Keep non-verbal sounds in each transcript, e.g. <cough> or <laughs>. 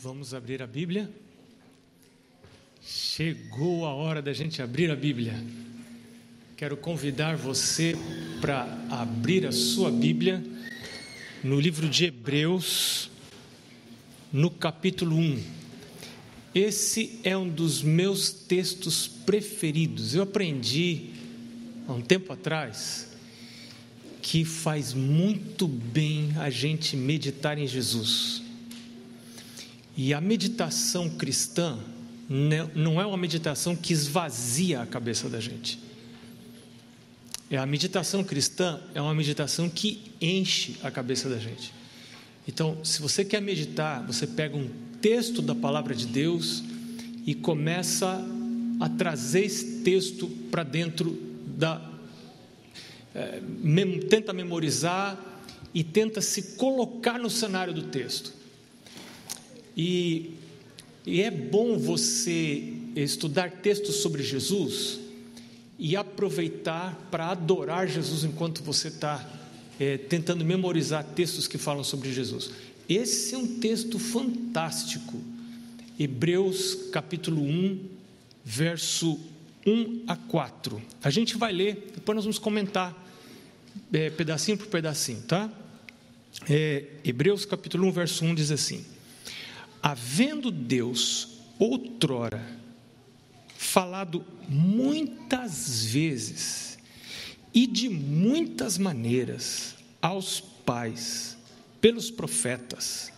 Vamos abrir a Bíblia? Chegou a hora da gente abrir a Bíblia. Quero convidar você para abrir a sua Bíblia no livro de Hebreus, no capítulo 1. Esse é um dos meus textos preferidos. Eu aprendi há um tempo atrás que faz muito bem a gente meditar em Jesus. E a meditação cristã não é uma meditação que esvazia a cabeça da gente. É a meditação cristã é uma meditação que enche a cabeça da gente. Então, se você quer meditar, você pega um texto da palavra de Deus e começa a trazer esse texto para dentro da. É, mem, tenta memorizar e tenta se colocar no cenário do texto. E, e é bom você estudar textos sobre Jesus e aproveitar para adorar Jesus enquanto você está é, tentando memorizar textos que falam sobre Jesus. Esse é um texto fantástico. Hebreus capítulo 1, verso 1 a 4. A gente vai ler, depois nós vamos comentar é, pedacinho por pedacinho, tá? É, Hebreus capítulo 1, verso 1 diz assim: havendo Deus outrora falado muitas vezes e de muitas maneiras aos pais pelos profetas,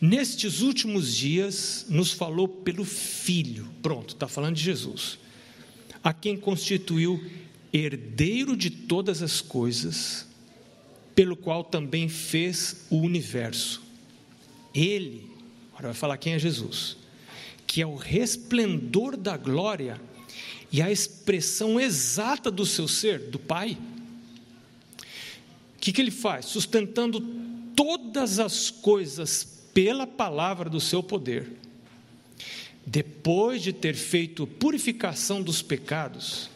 nestes últimos dias nos falou pelo Filho, pronto, está falando de Jesus, a quem constituiu herdeiro de todas as coisas, pelo qual também fez o universo. Ele Agora vai falar quem é Jesus, que é o resplendor da glória e a expressão exata do seu ser, do Pai. O que, que ele faz? Sustentando todas as coisas pela palavra do seu poder. Depois de ter feito purificação dos pecados,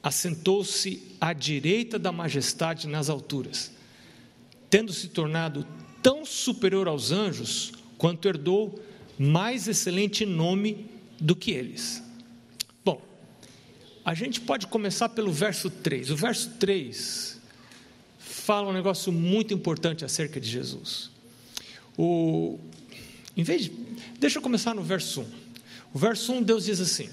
assentou-se à direita da majestade nas alturas, tendo se tornado tão superior aos anjos, quanto herdou mais excelente nome do que eles. Bom, a gente pode começar pelo verso 3. O verso 3 fala um negócio muito importante acerca de Jesus. O, em vez de, deixa eu começar no verso 1. O verso 1, Deus diz assim: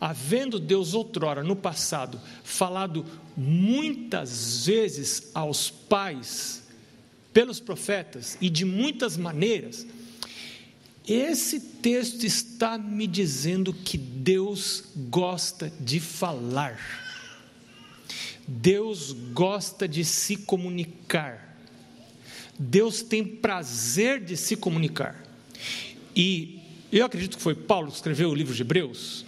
Havendo Deus outrora, no passado, falado muitas vezes aos pais, pelos profetas e de muitas maneiras, esse texto está me dizendo que Deus gosta de falar. Deus gosta de se comunicar. Deus tem prazer de se comunicar. E eu acredito que foi Paulo que escreveu o livro de Hebreus.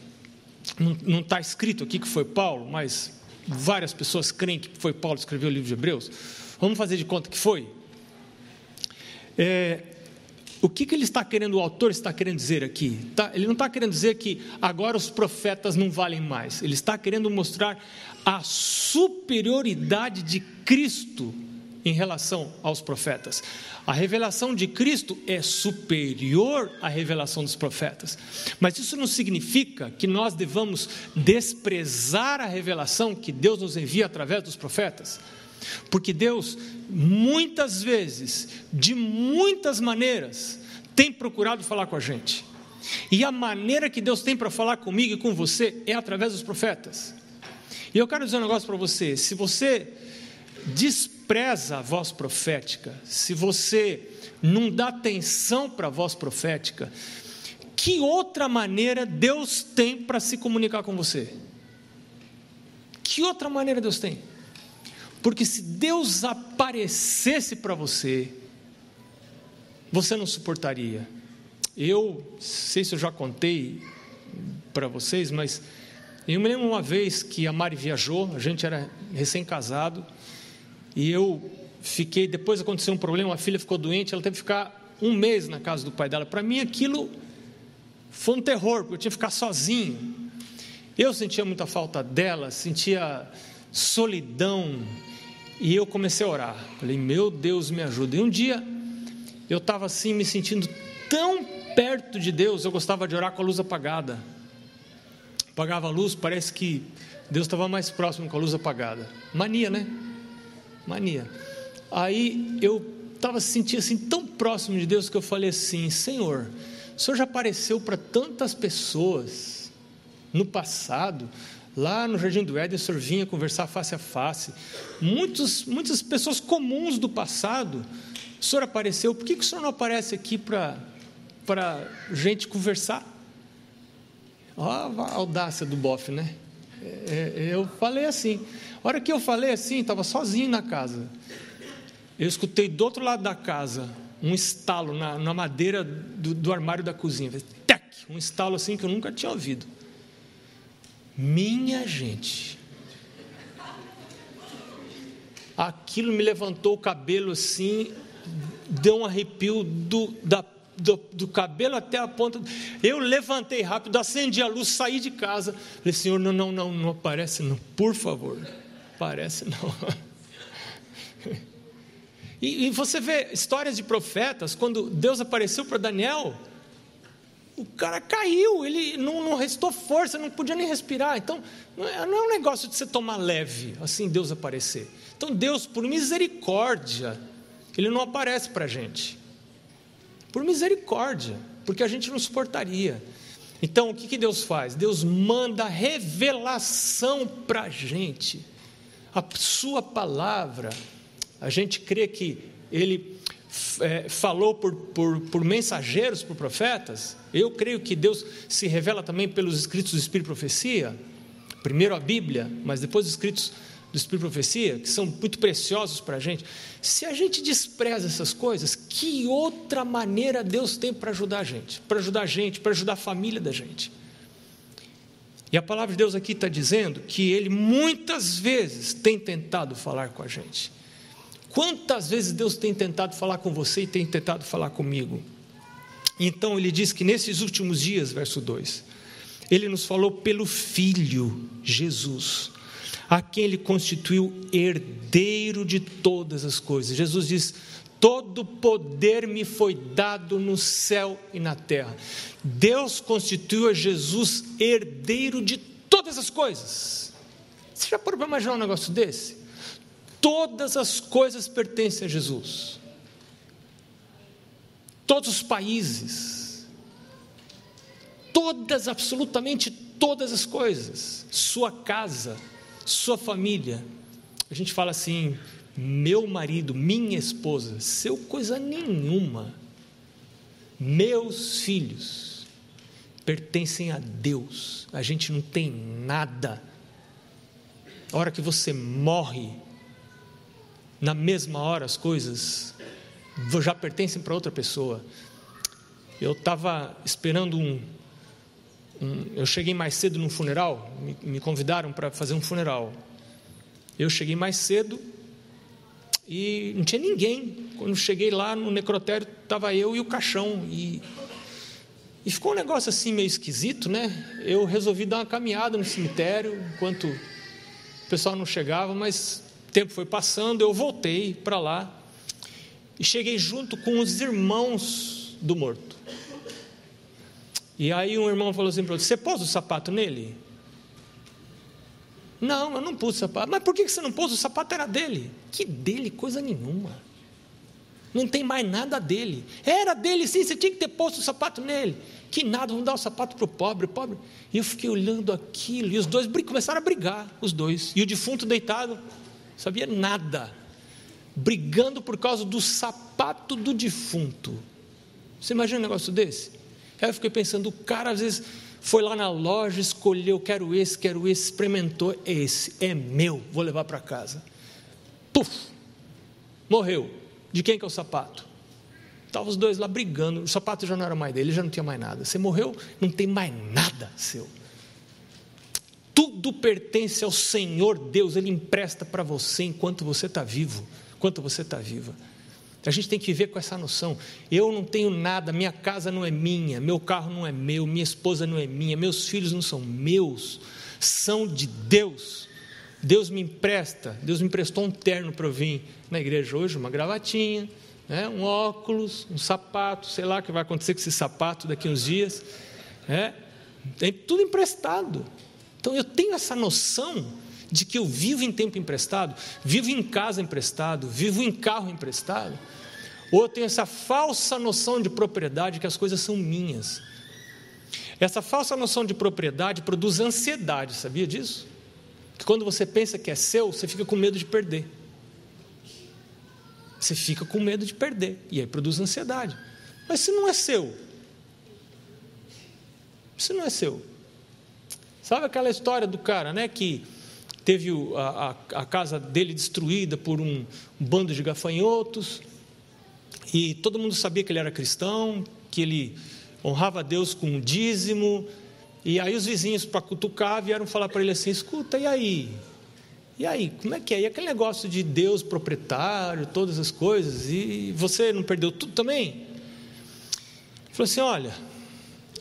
Não está escrito aqui que foi Paulo, mas várias pessoas creem que foi Paulo que escreveu o livro de Hebreus. Vamos fazer de conta que foi? É, o que, que ele está querendo, o autor está querendo dizer aqui? Tá? Ele não está querendo dizer que agora os profetas não valem mais. Ele está querendo mostrar a superioridade de Cristo em relação aos profetas. A revelação de Cristo é superior à revelação dos profetas. Mas isso não significa que nós devamos desprezar a revelação que Deus nos envia através dos profetas. Porque Deus, muitas vezes, de muitas maneiras, tem procurado falar com a gente. E a maneira que Deus tem para falar comigo e com você é através dos profetas. E eu quero dizer um negócio para você: se você despreza a voz profética, se você não dá atenção para a voz profética, que outra maneira Deus tem para se comunicar com você? Que outra maneira Deus tem? Porque se Deus aparecesse para você, você não suportaria. Eu, sei se eu já contei para vocês, mas eu me lembro uma vez que a Mari viajou, a gente era recém-casado, e eu fiquei, depois aconteceu um problema, a filha ficou doente, ela teve que ficar um mês na casa do pai dela. Para mim aquilo foi um terror, porque eu tinha que ficar sozinho. Eu sentia muita falta dela, sentia solidão, e eu comecei a orar. Falei, meu Deus, me ajuda. E um dia eu estava assim, me sentindo tão perto de Deus, eu gostava de orar com a luz apagada. Apagava a luz, parece que Deus estava mais próximo com a luz apagada. Mania, né? Mania. Aí eu estava sentindo assim tão próximo de Deus que eu falei assim: Senhor, o Senhor já apareceu para tantas pessoas no passado. Lá no Jardim do Éden, o Senhor vinha conversar face a face. Muitos, muitas pessoas comuns do passado, o Senhor apareceu. Por que, que o Senhor não aparece aqui para gente conversar? Olha a audácia do bofe, né? É, é, eu falei assim. A hora que eu falei assim, estava sozinho na casa. Eu escutei do outro lado da casa um estalo na, na madeira do, do, armário da cozinha. Tec! Um estalo assim que eu nunca tinha ouvido. Minha gente. Aquilo me levantou o cabelo assim, deu um arrepio do, da do, do, cabelo até a ponta. Eu levantei rápido, acendi a luz, saí de casa. Falei, Senhor, não, não, não, não aparece não, por favor. Parece não. <laughs> E, e você vê histórias de profetas, quando Deus apareceu para Daniel, o cara caiu, ele não, não, restou força, não podia nem respirar. Então, não é, não é um negócio de você tomar leve, assim Deus aparecer. Então, Deus, por misericórdia, Ele não aparece para a gente por misericórdia, porque a gente não suportaria. Então, o que, que Deus faz? Deus manda revelação para a gente, a Sua palavra. A gente crê que Ele é, falou por, por, por mensageiros, por profetas. Eu creio que Deus se revela também pelos escritos do Espírito e Profecia. Primeiro a Bíblia, mas depois os escritos do Espírito de Profecia, que são muito preciosos para a gente, se a gente despreza essas coisas, que outra maneira Deus tem para ajudar a gente? Para ajudar a gente, para ajudar a família da gente. E a palavra de Deus aqui está dizendo que Ele muitas vezes tem tentado falar com a gente. Quantas vezes Deus tem tentado falar com você e tem tentado falar comigo? Então ele diz que nesses últimos dias, verso 2, ele nos falou pelo Filho Jesus, a quem ele constituiu herdeiro de todas as coisas. Jesus diz: Todo poder me foi dado no céu e na terra. Deus constituiu a Jesus herdeiro de todas as coisas. Você já pode imaginar um negócio desse? Todas as coisas pertencem a Jesus. Todos os países. Todas, absolutamente todas as coisas. Sua casa sua família. A gente fala assim: meu marido, minha esposa, seu coisa nenhuma. Meus filhos pertencem a Deus. A gente não tem nada. A hora que você morre, na mesma hora as coisas já pertencem para outra pessoa. Eu estava esperando um, um, eu cheguei mais cedo num funeral, me, me convidaram para fazer um funeral. Eu cheguei mais cedo e não tinha ninguém. Quando cheguei lá no necrotério, estava eu e o caixão. E, e ficou um negócio assim meio esquisito, né? Eu resolvi dar uma caminhada no cemitério enquanto o pessoal não chegava, mas tempo foi passando, eu voltei para lá e cheguei junto com os irmãos do morto. E aí um irmão falou assim para você pôs o sapato nele? Não, eu não pus o sapato. Mas por que você não pôs? O sapato era dele. Que dele? Coisa nenhuma. Não tem mais nada dele. Era dele sim, você tinha que ter posto o sapato nele. Que nada, vamos dar o sapato para o pobre, pobre. E eu fiquei olhando aquilo, e os dois começaram a brigar, os dois. E o defunto deitado, sabia nada. Brigando por causa do sapato do defunto. Você imagina um negócio desse? Aí eu fiquei pensando, o cara às vezes foi lá na loja, escolheu, quero esse, quero esse, experimentou, esse, é meu, vou levar para casa. Puf, morreu. De quem que é o sapato? Estavam os dois lá brigando, o sapato já não era mais dele, já não tinha mais nada. Você morreu, não tem mais nada seu. Tudo pertence ao Senhor Deus, Ele empresta para você enquanto você está vivo, enquanto você está viva. A gente tem que viver com essa noção. Eu não tenho nada, minha casa não é minha, meu carro não é meu, minha esposa não é minha, meus filhos não são meus, são de Deus. Deus me empresta, Deus me emprestou um terno para eu vir na igreja hoje, uma gravatinha, né? um óculos, um sapato, sei lá o que vai acontecer com esse sapato daqui uns dias. Né? Tem tudo emprestado. Então eu tenho essa noção de que eu vivo em tempo emprestado, vivo em casa emprestado, vivo em carro emprestado. Ou eu tenho essa falsa noção de propriedade que as coisas são minhas. Essa falsa noção de propriedade produz ansiedade, sabia disso? Que quando você pensa que é seu, você fica com medo de perder. Você fica com medo de perder, e aí produz ansiedade. Mas se não é seu, se não é seu, sabe aquela história do cara, né, que teve a, a, a casa dele destruída por um, bando de gafanhotos, e todo mundo sabia que ele era cristão, que ele honrava a Deus com um dízimo, e aí os vizinhos para cutucar vieram falar para ele assim: escuta, e aí? E aí, como é que é? E aquele negócio de Deus proprietário, todas as coisas, e você não perdeu tudo também? Ele falou assim: olha,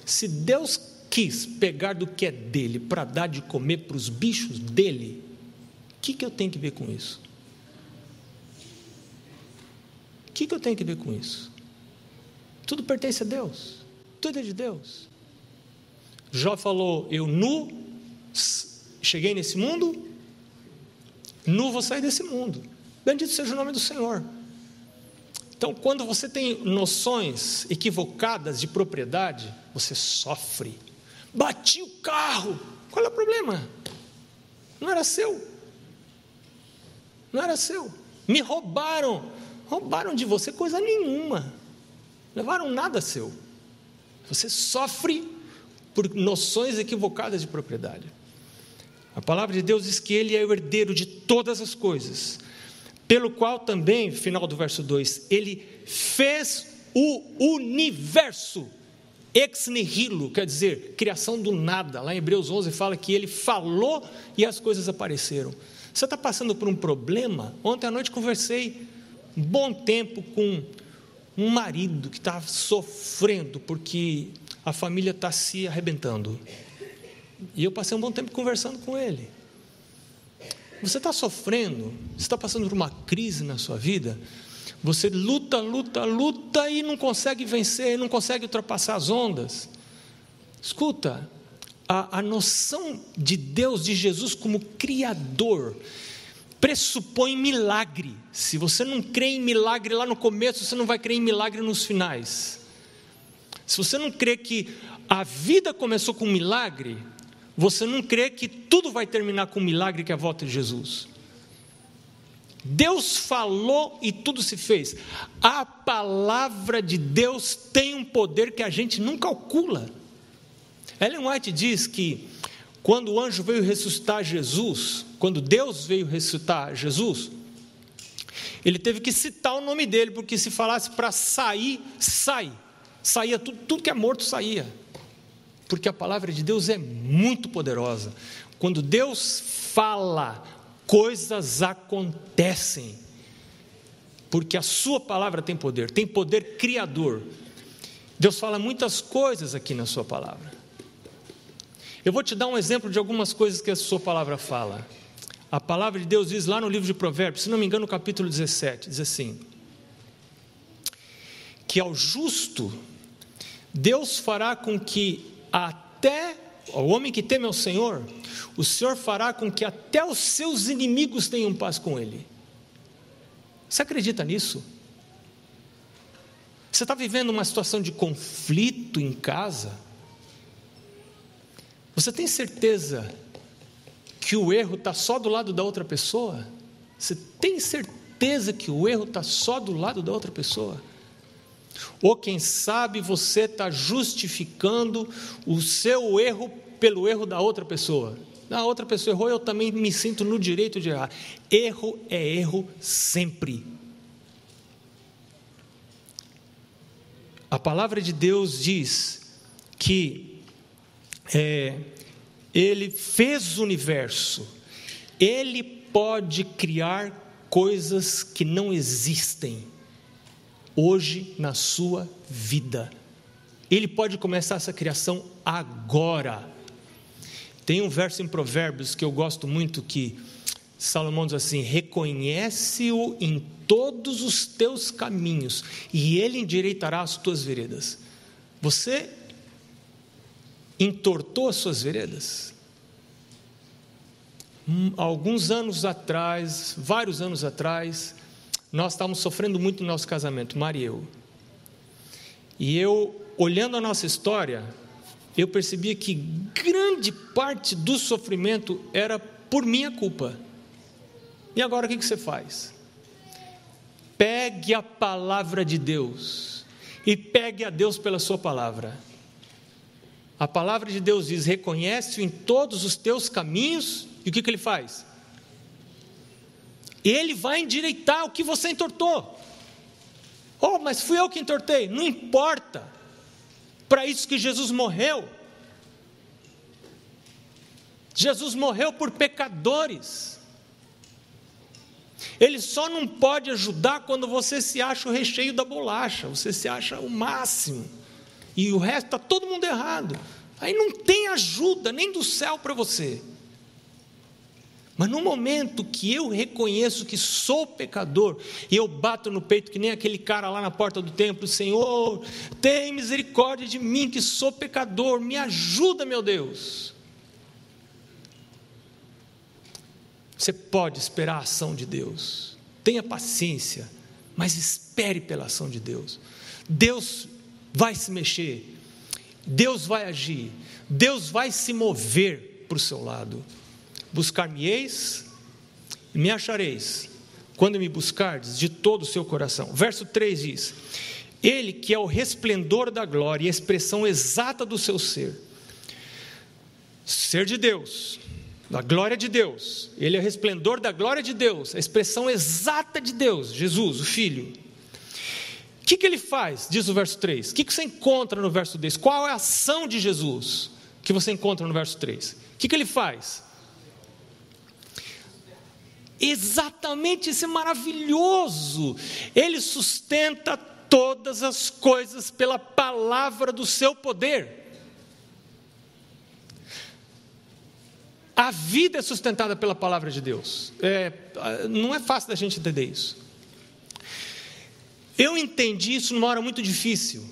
se Deus quis pegar do que é dele para dar de comer para os bichos dele, o que, que eu tenho que ver com isso? O que, que eu tenho que ver com isso? Tudo pertence a Deus, tudo é de Deus. Jó falou: Eu nu cheguei nesse mundo, nu vou sair desse mundo. Bendito seja o nome do Senhor. Então, quando você tem noções equivocadas de propriedade, você sofre. Bati o carro, qual é o problema? Não era seu. Não era seu. Me roubaram. Roubaram de você coisa nenhuma. Levaram nada seu. Você sofre por noções equivocadas de propriedade. A palavra de Deus diz que ele é o herdeiro de todas as coisas, pelo qual também, final do verso 2, ele fez o universo. Ex nihilo, quer dizer, criação do nada. Lá em Hebreus 11 fala que ele falou e as coisas apareceram. Você está passando por um problema? Ontem à noite conversei um bom tempo com um marido que está sofrendo porque a família está se arrebentando. E eu passei um bom tempo conversando com ele. Você está sofrendo, você está passando por uma crise na sua vida, você luta, luta, luta e não consegue vencer, não consegue ultrapassar as ondas. Escuta, a, a noção de Deus, de Jesus como Criador, pressupõe milagre. Se você não crê em milagre lá no começo, você não vai crer em milagre nos finais. Se você não crê que a vida começou com um milagre, você não crê que tudo vai terminar com um milagre que é a volta de Jesus. Deus falou e tudo se fez. A palavra de Deus tem um poder que a gente não calcula. Ellen White diz que quando o anjo veio ressuscitar Jesus, quando Deus veio ressuscitar Jesus, ele teve que citar o nome dele, porque se falasse para sair, sai. Saía tudo, tudo que é morto saía porque a palavra de Deus é muito poderosa. Quando Deus fala, coisas acontecem, porque a Sua palavra tem poder, tem poder criador. Deus fala muitas coisas aqui na Sua palavra. Eu vou te dar um exemplo de algumas coisas que a Sua palavra fala. A palavra de Deus diz lá no livro de Provérbios, se não me engano, no capítulo 17, diz assim: que ao justo Deus fará com que até o homem que teme ao Senhor, o Senhor fará com que até os seus inimigos tenham paz com ele. Você acredita nisso? Você está vivendo uma situação de conflito em casa? Você tem certeza que o erro está só do lado da outra pessoa? Você tem certeza que o erro está só do lado da outra pessoa? Ou quem sabe você está justificando o seu erro pelo erro da outra pessoa. A outra pessoa errou, eu também me sinto no direito de errar. Erro é erro sempre. A palavra de Deus diz que é, Ele fez o universo, Ele pode criar coisas que não existem hoje na sua vida. Ele pode começar essa criação agora. Tem um verso em Provérbios que eu gosto muito que Salomão diz assim: reconhece-o em todos os teus caminhos, e ele endireitará as tuas veredas. Você entortou as suas veredas? Hum, alguns anos atrás, vários anos atrás, nós estávamos sofrendo muito no nosso casamento, Maria e eu. E eu, olhando a nossa história, eu percebia que grande parte do sofrimento era por minha culpa. E agora o que você faz? Pegue a palavra de Deus e pegue a Deus pela sua palavra. A palavra de Deus diz: reconhece-o em todos os teus caminhos, e o que, que ele faz? Ele vai endireitar o que você entortou. Oh, mas fui eu que entortei. Não importa. Para isso que Jesus morreu. Jesus morreu por pecadores. Ele só não pode ajudar quando você se acha o recheio da bolacha, você se acha o máximo, e o resto está todo mundo errado. Aí não tem ajuda nem do céu para você. Mas no momento que eu reconheço que sou pecador, e eu bato no peito que nem aquele cara lá na porta do templo, Senhor, tem misericórdia de mim que sou pecador, me ajuda, meu Deus. Você pode esperar a ação de Deus. Tenha paciência, mas espere pela ação de Deus. Deus vai se mexer. Deus vai agir. Deus vai se mover para o seu lado. Buscar-me-eis e me achareis, quando me buscardes de todo o seu coração. Verso 3 diz: Ele que é o resplendor da glória e a expressão exata do seu ser, ser de Deus, da glória de Deus, ele é o resplendor da glória de Deus, a expressão exata de Deus, Jesus, o Filho. O que, que ele faz? Diz o verso 3. O que, que você encontra no verso 2? Qual é a ação de Jesus que você encontra no verso 3? O que, que ele faz? Exatamente esse maravilhoso. Ele sustenta todas as coisas pela palavra do seu poder. A vida é sustentada pela palavra de Deus. É, não é fácil da gente entender isso. Eu entendi isso numa hora muito difícil.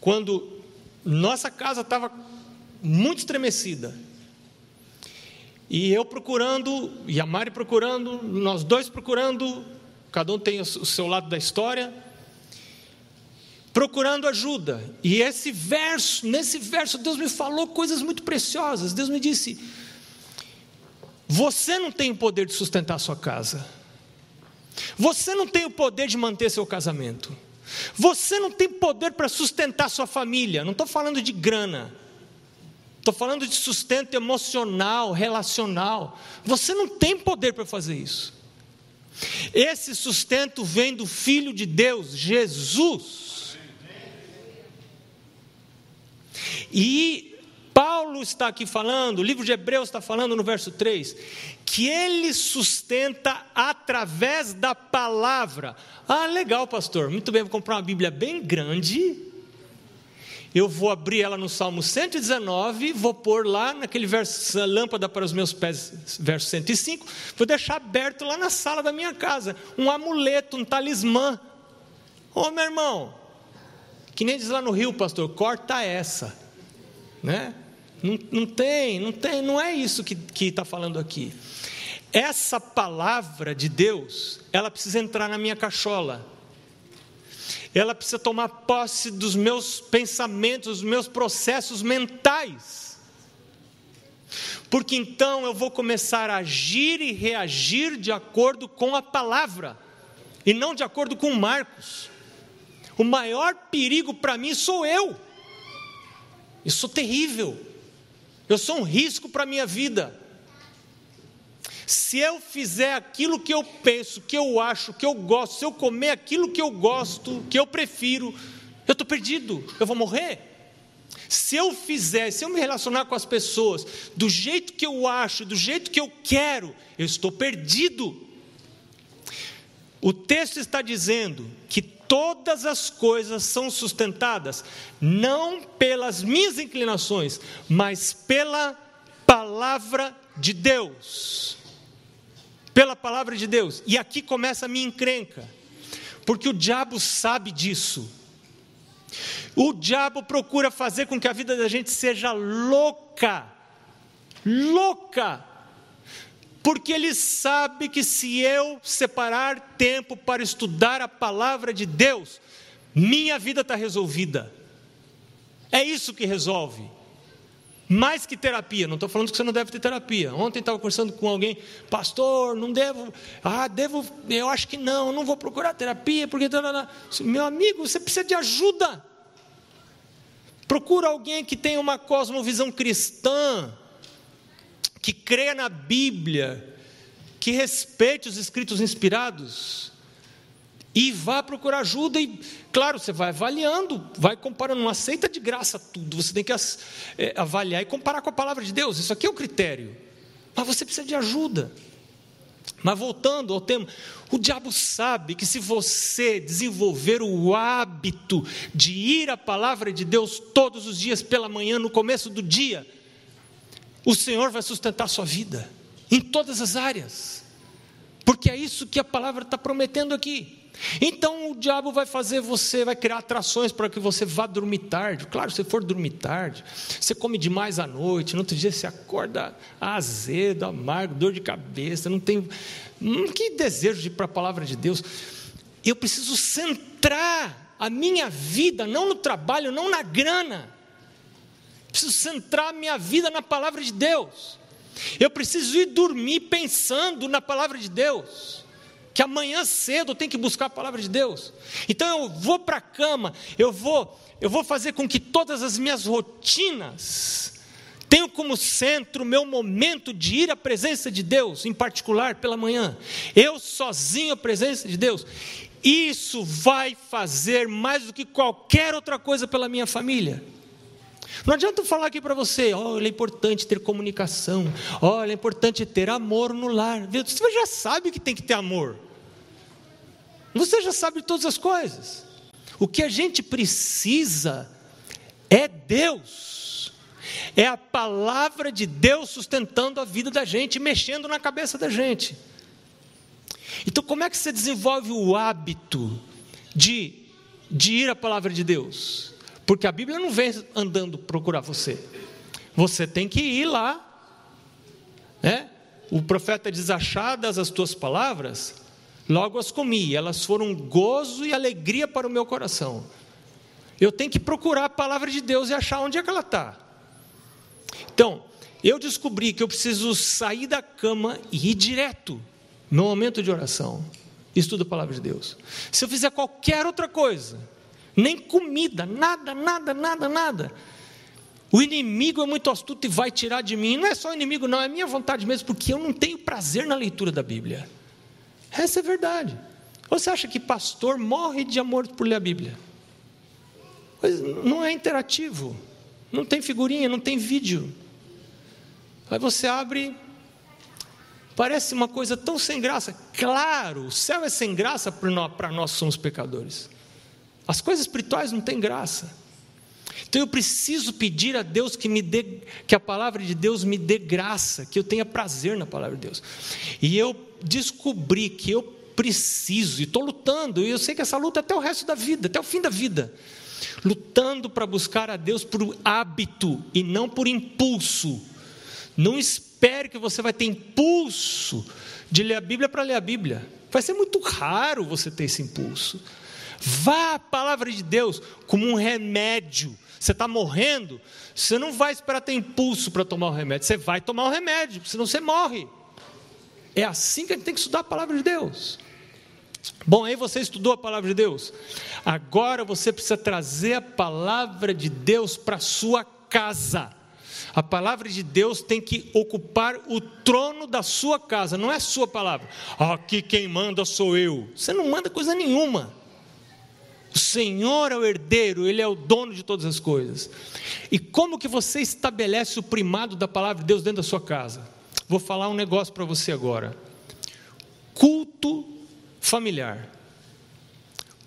Quando nossa casa estava muito estremecida. E eu procurando, e a Mari procurando, nós dois procurando, cada um tem o seu lado da história, procurando ajuda. E esse verso, nesse verso, Deus me falou coisas muito preciosas. Deus me disse: Você não tem o poder de sustentar a sua casa. Você não tem o poder de manter seu casamento. Você não tem poder para sustentar sua família. Não estou falando de grana. Estou falando de sustento emocional, relacional. Você não tem poder para fazer isso. Esse sustento vem do Filho de Deus, Jesus. E Paulo está aqui falando, o livro de Hebreus está falando no verso 3, que ele sustenta através da palavra. Ah, legal, pastor. Muito bem, vou comprar uma Bíblia bem grande eu vou abrir ela no Salmo 119, vou pôr lá naquele verso, lâmpada para os meus pés, verso 105, vou deixar aberto lá na sala da minha casa, um amuleto, um talismã. Ô meu irmão, que nem diz lá no Rio, pastor, corta essa, né? Não, não tem, não tem, não é isso que está falando aqui. Essa palavra de Deus, ela precisa entrar na minha cachola ela precisa tomar posse dos meus pensamentos, dos meus processos mentais. Porque então eu vou começar a agir e reagir de acordo com a palavra, e não de acordo com Marcos. O maior perigo para mim sou eu. Eu sou terrível. Eu sou um risco para a minha vida. Se eu fizer aquilo que eu penso, que eu acho, que eu gosto, se eu comer aquilo que eu gosto, que eu prefiro, eu estou perdido, eu vou morrer. Se eu fizer, se eu me relacionar com as pessoas do jeito que eu acho, do jeito que eu quero, eu estou perdido. O texto está dizendo que todas as coisas são sustentadas não pelas minhas inclinações, mas pela palavra de Deus. Pela palavra de Deus. E aqui começa a minha encrenca, porque o diabo sabe disso. O diabo procura fazer com que a vida da gente seja louca, louca, porque ele sabe que se eu separar tempo para estudar a palavra de Deus, minha vida está resolvida. É isso que resolve. Mais que terapia, não estou falando que você não deve ter terapia. Ontem estava conversando com alguém, pastor, não devo, ah, devo, eu acho que não, não vou procurar terapia, porque. Meu amigo, você precisa de ajuda. Procura alguém que tenha uma cosmovisão cristã, que creia na Bíblia, que respeite os escritos inspirados e vá procurar ajuda e, claro, você vai avaliando, vai comparando, não aceita de graça tudo, você tem que é, avaliar e comparar com a palavra de Deus, isso aqui é o critério, mas você precisa de ajuda. Mas voltando ao tema, o diabo sabe que se você desenvolver o hábito de ir à palavra de Deus todos os dias pela manhã, no começo do dia, o Senhor vai sustentar a sua vida, em todas as áreas, porque é isso que a palavra está prometendo aqui. Então o diabo vai fazer você, vai criar atrações para que você vá dormir tarde. Claro, se for dormir tarde, você come demais à noite, no outro dia você acorda azedo, amargo, dor de cabeça, não tem. Hum, que desejo de ir para a palavra de Deus. Eu preciso centrar a minha vida, não no trabalho, não na grana. Preciso centrar a minha vida na palavra de Deus. Eu preciso ir dormir pensando na palavra de Deus que amanhã cedo tenho que buscar a palavra de Deus. Então eu vou para a cama, eu vou, eu vou fazer com que todas as minhas rotinas tenham como centro o meu momento de ir à presença de Deus, em particular pela manhã. Eu sozinho à presença de Deus. Isso vai fazer mais do que qualquer outra coisa pela minha família. Não adianta eu falar aqui para você, olha, é importante ter comunicação, olha, é importante ter amor no lar. Você já sabe que tem que ter amor. Você já sabe todas as coisas. O que a gente precisa é Deus. É a palavra de Deus sustentando a vida da gente, mexendo na cabeça da gente. Então, como é que você desenvolve o hábito de, de ir à palavra de Deus? Porque a Bíblia não vem andando procurar você. Você tem que ir lá. Né? O profeta diz: Achadas as tuas palavras, logo as comi, elas foram gozo e alegria para o meu coração. Eu tenho que procurar a palavra de Deus e achar onde é que ela está. Então, eu descobri que eu preciso sair da cama e ir direto no momento de oração. Estudo a palavra de Deus. Se eu fizer qualquer outra coisa, nem comida, nada, nada, nada, nada. O inimigo é muito astuto e vai tirar de mim. Não é só inimigo, não, é minha vontade mesmo, porque eu não tenho prazer na leitura da Bíblia. Essa é verdade. Você acha que pastor morre de amor por ler a Bíblia? Pois não é interativo, não tem figurinha, não tem vídeo. Aí você abre, parece uma coisa tão sem graça. Claro, o céu é sem graça para nós, nós somos pecadores. As coisas espirituais não têm graça. Então eu preciso pedir a Deus que me dê, que a palavra de Deus me dê graça, que eu tenha prazer na palavra de Deus. E eu descobri que eu preciso, e estou lutando, e eu sei que essa luta é até o resto da vida, até o fim da vida. Lutando para buscar a Deus por hábito e não por impulso. Não espere que você vai ter impulso de ler a Bíblia para ler a Bíblia. Vai ser muito raro você ter esse impulso. Vá à palavra de Deus como um remédio. Você está morrendo, você não vai esperar ter impulso para tomar o remédio, você vai tomar o remédio, senão você morre. É assim que a gente tem que estudar a palavra de Deus. Bom, aí você estudou a palavra de Deus. Agora você precisa trazer a palavra de Deus para a sua casa. A palavra de Deus tem que ocupar o trono da sua casa, não é a sua palavra. Aqui quem manda sou eu. Você não manda coisa nenhuma. O Senhor é o herdeiro, Ele é o dono de todas as coisas. E como que você estabelece o primado da palavra de Deus dentro da sua casa? Vou falar um negócio para você agora. Culto familiar.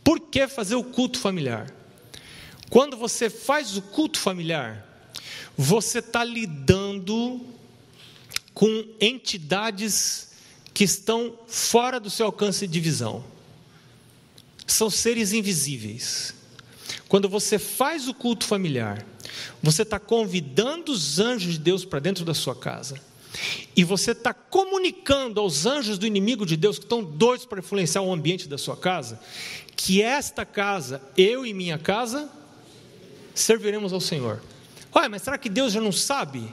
Por que fazer o culto familiar? Quando você faz o culto familiar, você está lidando com entidades que estão fora do seu alcance de visão. São seres invisíveis. Quando você faz o culto familiar, você está convidando os anjos de Deus para dentro da sua casa. E você está comunicando aos anjos do inimigo de Deus que estão doidos para influenciar o ambiente da sua casa, que esta casa, eu e minha casa, serviremos ao Senhor. Olha, mas será que Deus já não sabe?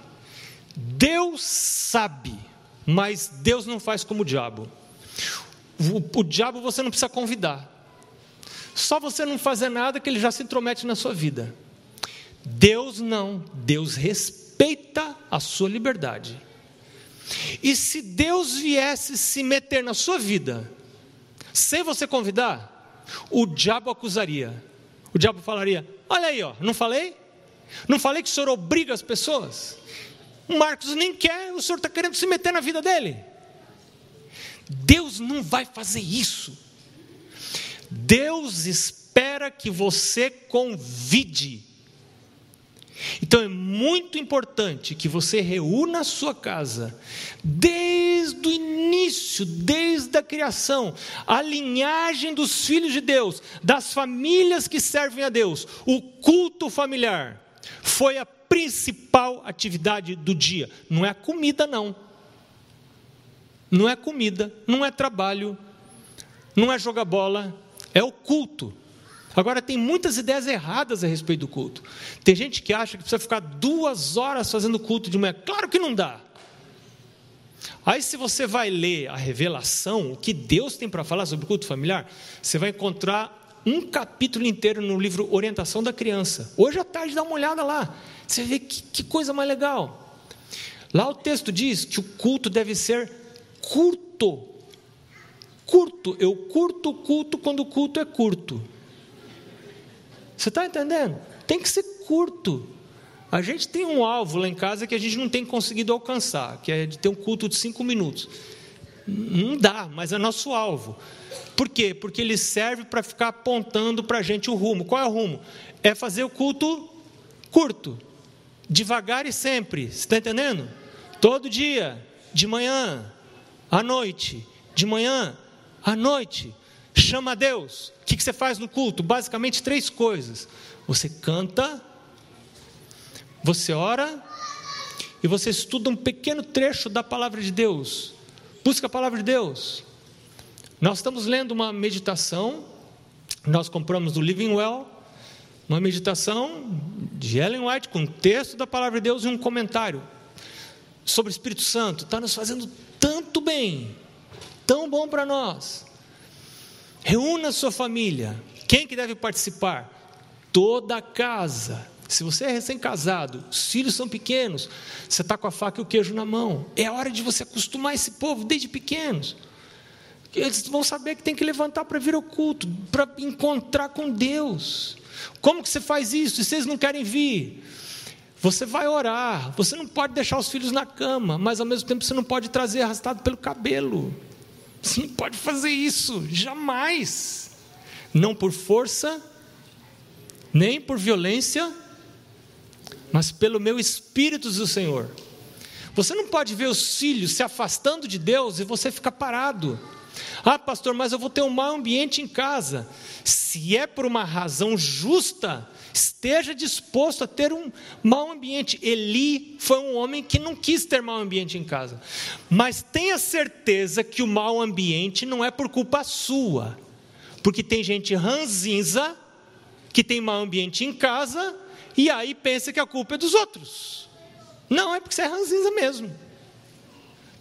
Deus sabe, mas Deus não faz como o diabo. O, o diabo você não precisa convidar. Só você não fazer nada que ele já se intromete na sua vida. Deus não, Deus respeita a sua liberdade. E se Deus viesse se meter na sua vida, sem você convidar, o diabo acusaria. O diabo falaria: Olha aí, ó, não falei? Não falei que o senhor obriga as pessoas? O Marcos nem quer, o senhor está querendo se meter na vida dele. Deus não vai fazer isso. Deus espera que você convide. Então é muito importante que você reúna a sua casa, desde o início, desde a criação, a linhagem dos filhos de Deus, das famílias que servem a Deus, o culto familiar, foi a principal atividade do dia. Não é a comida, não. Não é comida, não é trabalho, não é jogar bola, é o culto. Agora, tem muitas ideias erradas a respeito do culto. Tem gente que acha que precisa ficar duas horas fazendo culto de manhã. Claro que não dá. Aí, se você vai ler a revelação, o que Deus tem para falar sobre o culto familiar, você vai encontrar um capítulo inteiro no livro Orientação da Criança. Hoje à tarde, dá uma olhada lá. Você vê que, que coisa mais legal. Lá o texto diz que o culto deve ser curto. Curto. Eu curto o culto quando o culto é curto. Você está entendendo? Tem que ser curto. A gente tem um alvo lá em casa que a gente não tem conseguido alcançar, que é de ter um culto de cinco minutos. Não dá, mas é nosso alvo. Por quê? Porque ele serve para ficar apontando para a gente o rumo. Qual é o rumo? É fazer o culto curto, devagar e sempre. Você está entendendo? Todo dia, de manhã, à noite, de manhã, à noite chama a Deus. O que você faz no culto? Basicamente três coisas: você canta, você ora e você estuda um pequeno trecho da palavra de Deus. Busca a palavra de Deus. Nós estamos lendo uma meditação, nós compramos do Living Well, uma meditação de Ellen White com um texto da palavra de Deus e um comentário sobre o Espírito Santo. Está nos fazendo tanto bem, tão bom para nós. Reúna a sua família. Quem que deve participar? Toda a casa. Se você é recém-casado, os filhos são pequenos, você está com a faca e o queijo na mão. É hora de você acostumar esse povo desde pequenos. Eles vão saber que tem que levantar para vir ao culto, para encontrar com Deus. Como que você faz isso? E vocês não querem vir? Você vai orar, você não pode deixar os filhos na cama, mas ao mesmo tempo você não pode trazer arrastado pelo cabelo. Você não pode fazer isso, jamais. Não por força, nem por violência, mas pelo meu espírito do Senhor. Você não pode ver os filhos se afastando de Deus e você ficar parado. Ah, pastor, mas eu vou ter um mau ambiente em casa. Se é por uma razão justa, esteja disposto a ter um mau ambiente. Eli foi um homem que não quis ter mau ambiente em casa. Mas tenha certeza que o mau ambiente não é por culpa sua. Porque tem gente ranzinza que tem mau ambiente em casa e aí pensa que a culpa é dos outros. Não, é porque você é ranzinza mesmo.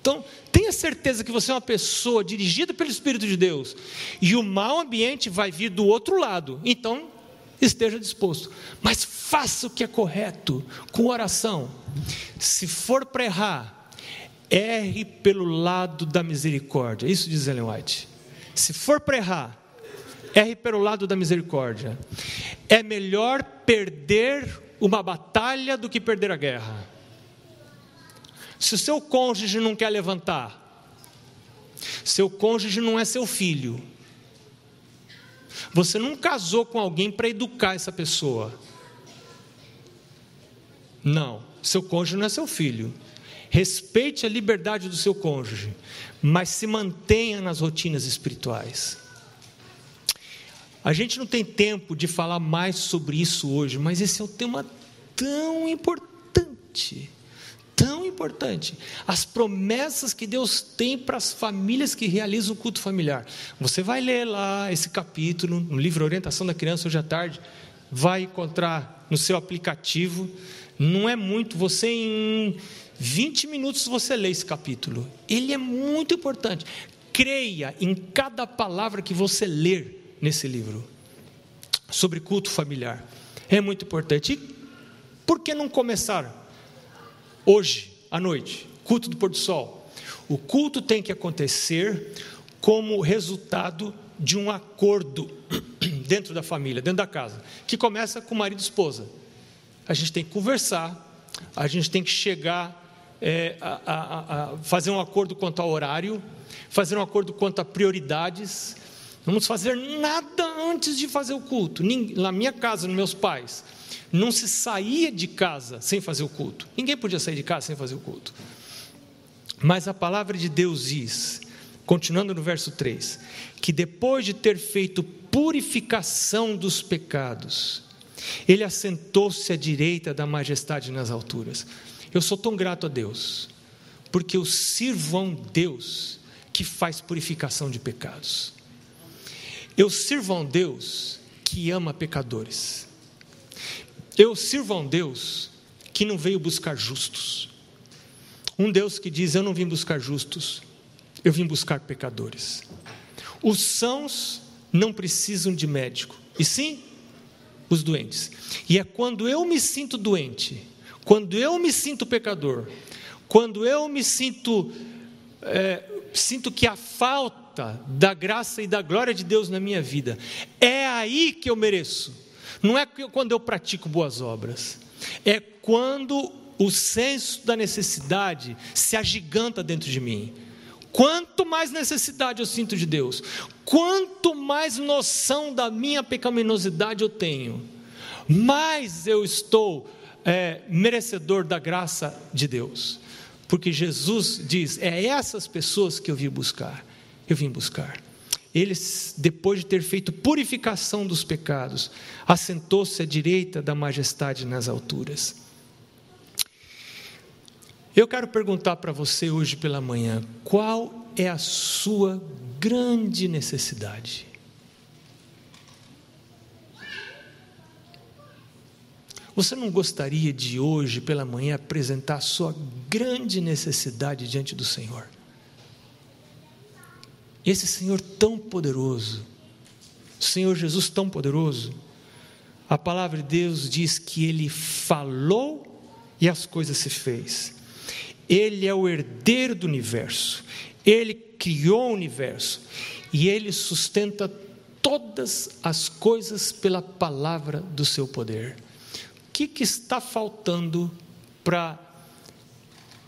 Então, tenha certeza que você é uma pessoa dirigida pelo Espírito de Deus e o mau ambiente vai vir do outro lado. Então, esteja disposto, mas faça o que é correto com oração. Se for para errar, erre pelo lado da misericórdia. Isso diz Ellen White. Se for para errar, erre pelo lado da misericórdia. É melhor perder uma batalha do que perder a guerra. Se o seu cônjuge não quer levantar, seu cônjuge não é seu filho, você não casou com alguém para educar essa pessoa. Não, seu cônjuge não é seu filho. respeite a liberdade do seu cônjuge, mas se mantenha nas rotinas espirituais. A gente não tem tempo de falar mais sobre isso hoje, mas esse é um tema tão importante. Importante. As promessas que Deus tem para as famílias que realizam o culto familiar. Você vai ler lá esse capítulo no livro Orientação da Criança hoje à tarde, vai encontrar no seu aplicativo. Não é muito, você em 20 minutos você lê esse capítulo. Ele é muito importante. Creia em cada palavra que você ler nesse livro sobre culto familiar. É muito importante. E por que não começar hoje à noite? Culto do pôr do sol. O culto tem que acontecer como resultado de um acordo <clears throat> dentro da família, dentro da casa, que começa com marido e esposa. A gente tem que conversar, a gente tem que chegar é, a, a, a fazer um acordo quanto ao horário, fazer um acordo quanto a prioridades, Vamos fazer nada antes de fazer o culto. Na minha casa, nos meus pais, não se saía de casa sem fazer o culto. Ninguém podia sair de casa sem fazer o culto. Mas a palavra de Deus diz, continuando no verso 3, que depois de ter feito purificação dos pecados, ele assentou-se à direita da majestade nas alturas. Eu sou tão grato a Deus, porque eu sirvo a um Deus que faz purificação de pecados. Eu sirvo a um Deus que ama pecadores. Eu sirvo a um Deus que não veio buscar justos. Um Deus que diz: Eu não vim buscar justos, eu vim buscar pecadores. Os sãos não precisam de médico, e sim os doentes. E é quando eu me sinto doente, quando eu me sinto pecador, quando eu me sinto, é, sinto que falta falta da graça e da glória de Deus na minha vida. É aí que eu mereço. Não é quando eu pratico boas obras. É quando o senso da necessidade se agiganta dentro de mim. Quanto mais necessidade eu sinto de Deus, quanto mais noção da minha pecaminosidade eu tenho, mais eu estou é, merecedor da graça de Deus. Porque Jesus diz: é essas pessoas que eu vim buscar eu vim buscar. Ele, depois de ter feito purificação dos pecados, assentou-se à direita da majestade nas alturas. Eu quero perguntar para você hoje pela manhã: qual é a sua grande necessidade? Você não gostaria de hoje pela manhã apresentar a sua grande necessidade diante do Senhor? Esse Senhor tão poderoso, Senhor Jesus tão poderoso, a palavra de Deus diz que ele falou e as coisas se fez. Ele é o herdeiro do universo. Ele criou o universo e ele sustenta todas as coisas pela palavra do seu poder. O que, que está faltando para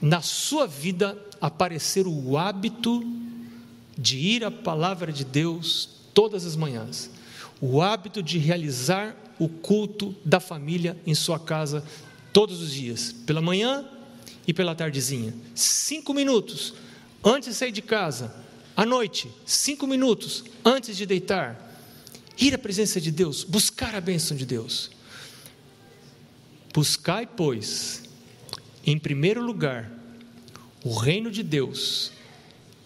na sua vida aparecer o hábito de ir à palavra de Deus todas as manhãs, o hábito de realizar o culto da família em sua casa todos os dias, pela manhã e pela tardezinha. Cinco minutos antes de sair de casa, à noite, cinco minutos antes de deitar. Ir à presença de Deus, buscar a bênção de Deus. Buscai, pois, em primeiro lugar, o reino de Deus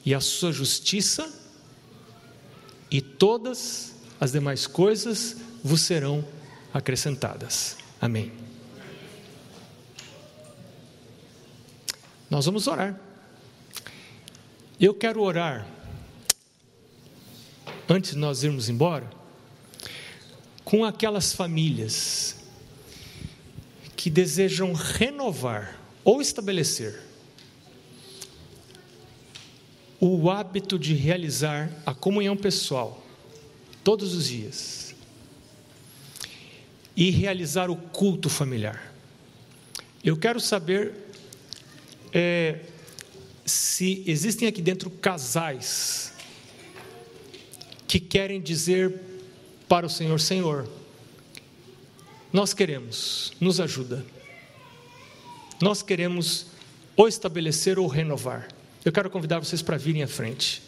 e a sua justiça, e todas as demais coisas vos serão acrescentadas. Amém. Nós vamos orar. Eu quero orar, antes de nós irmos embora, com aquelas famílias que desejam renovar ou estabelecer o hábito de realizar a comunhão pessoal todos os dias e realizar o culto familiar. Eu quero saber é, se existem aqui dentro casais que querem dizer para o Senhor: Senhor, nós queremos, nos ajuda. Nós queremos ou estabelecer ou renovar. Eu quero convidar vocês para virem à frente,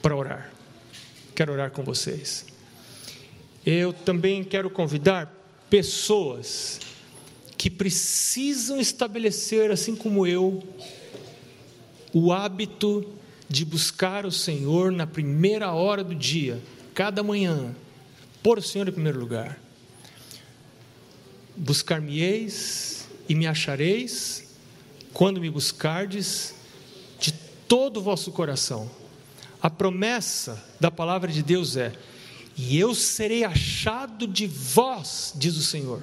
para orar. Quero orar com vocês. Eu também quero convidar pessoas que precisam estabelecer, assim como eu, o hábito de buscar o Senhor na primeira hora do dia, cada manhã, pôr o Senhor em primeiro lugar. Buscar-me-eis e me achareis quando me buscardes de todo o vosso coração. A promessa da palavra de Deus é: e eu serei achado de vós, diz o Senhor,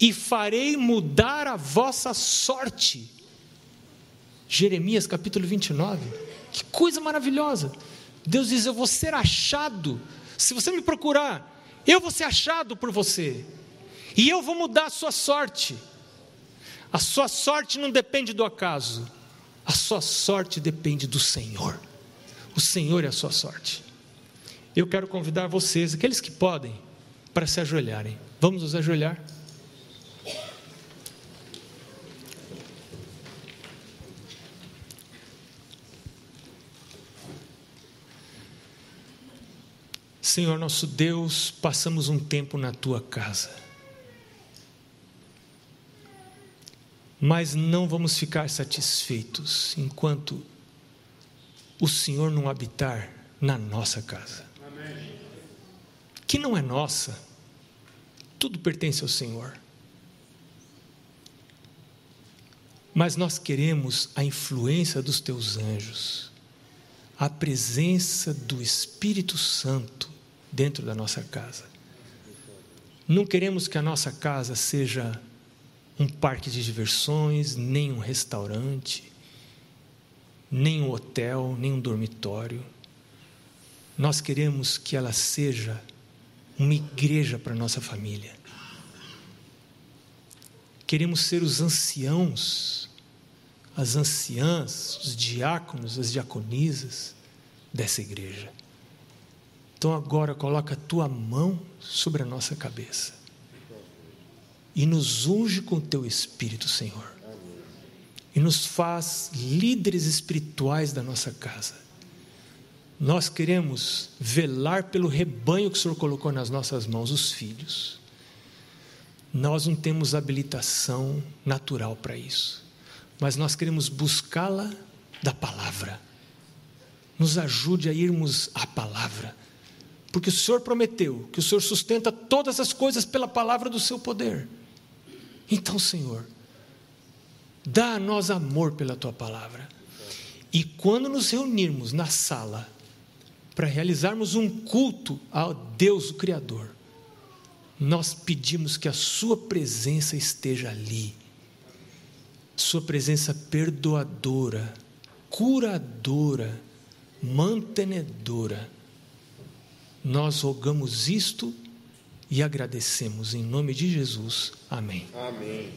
e farei mudar a vossa sorte. Jeremias capítulo 29. Que coisa maravilhosa! Deus diz: Eu vou ser achado. Se você me procurar, eu vou ser achado por você. E eu vou mudar a sua sorte. A sua sorte não depende do acaso. A sua sorte depende do Senhor. O Senhor é a sua sorte. Eu quero convidar vocês, aqueles que podem, para se ajoelharem. Vamos nos ajoelhar. Senhor nosso Deus, passamos um tempo na tua casa. Mas não vamos ficar satisfeitos enquanto o Senhor não habitar na nossa casa. Amém. Que não é nossa, tudo pertence ao Senhor. Mas nós queremos a influência dos teus anjos, a presença do Espírito Santo dentro da nossa casa. Não queremos que a nossa casa seja um parque de diversões, nem um restaurante, nem um hotel, nem um dormitório. Nós queremos que ela seja uma igreja para nossa família. Queremos ser os anciãos, as anciãs, os diáconos, as diaconisas dessa igreja. Então agora coloca a tua mão sobre a nossa cabeça e nos unge com teu Espírito, Senhor. E nos faz líderes espirituais da nossa casa. Nós queremos velar pelo rebanho que o Senhor colocou nas nossas mãos, os filhos. Nós não temos habilitação natural para isso, mas nós queremos buscá-la da palavra. Nos ajude a irmos à palavra porque o Senhor prometeu que o Senhor sustenta todas as coisas pela palavra do seu poder. Então, Senhor, dá a nós amor pela tua palavra. E quando nos reunirmos na sala para realizarmos um culto ao Deus, o Criador, nós pedimos que a Sua presença esteja ali. Sua presença perdoadora, curadora, mantenedora nós rogamos isto e agradecemos em nome de Jesus. Amém. Amém.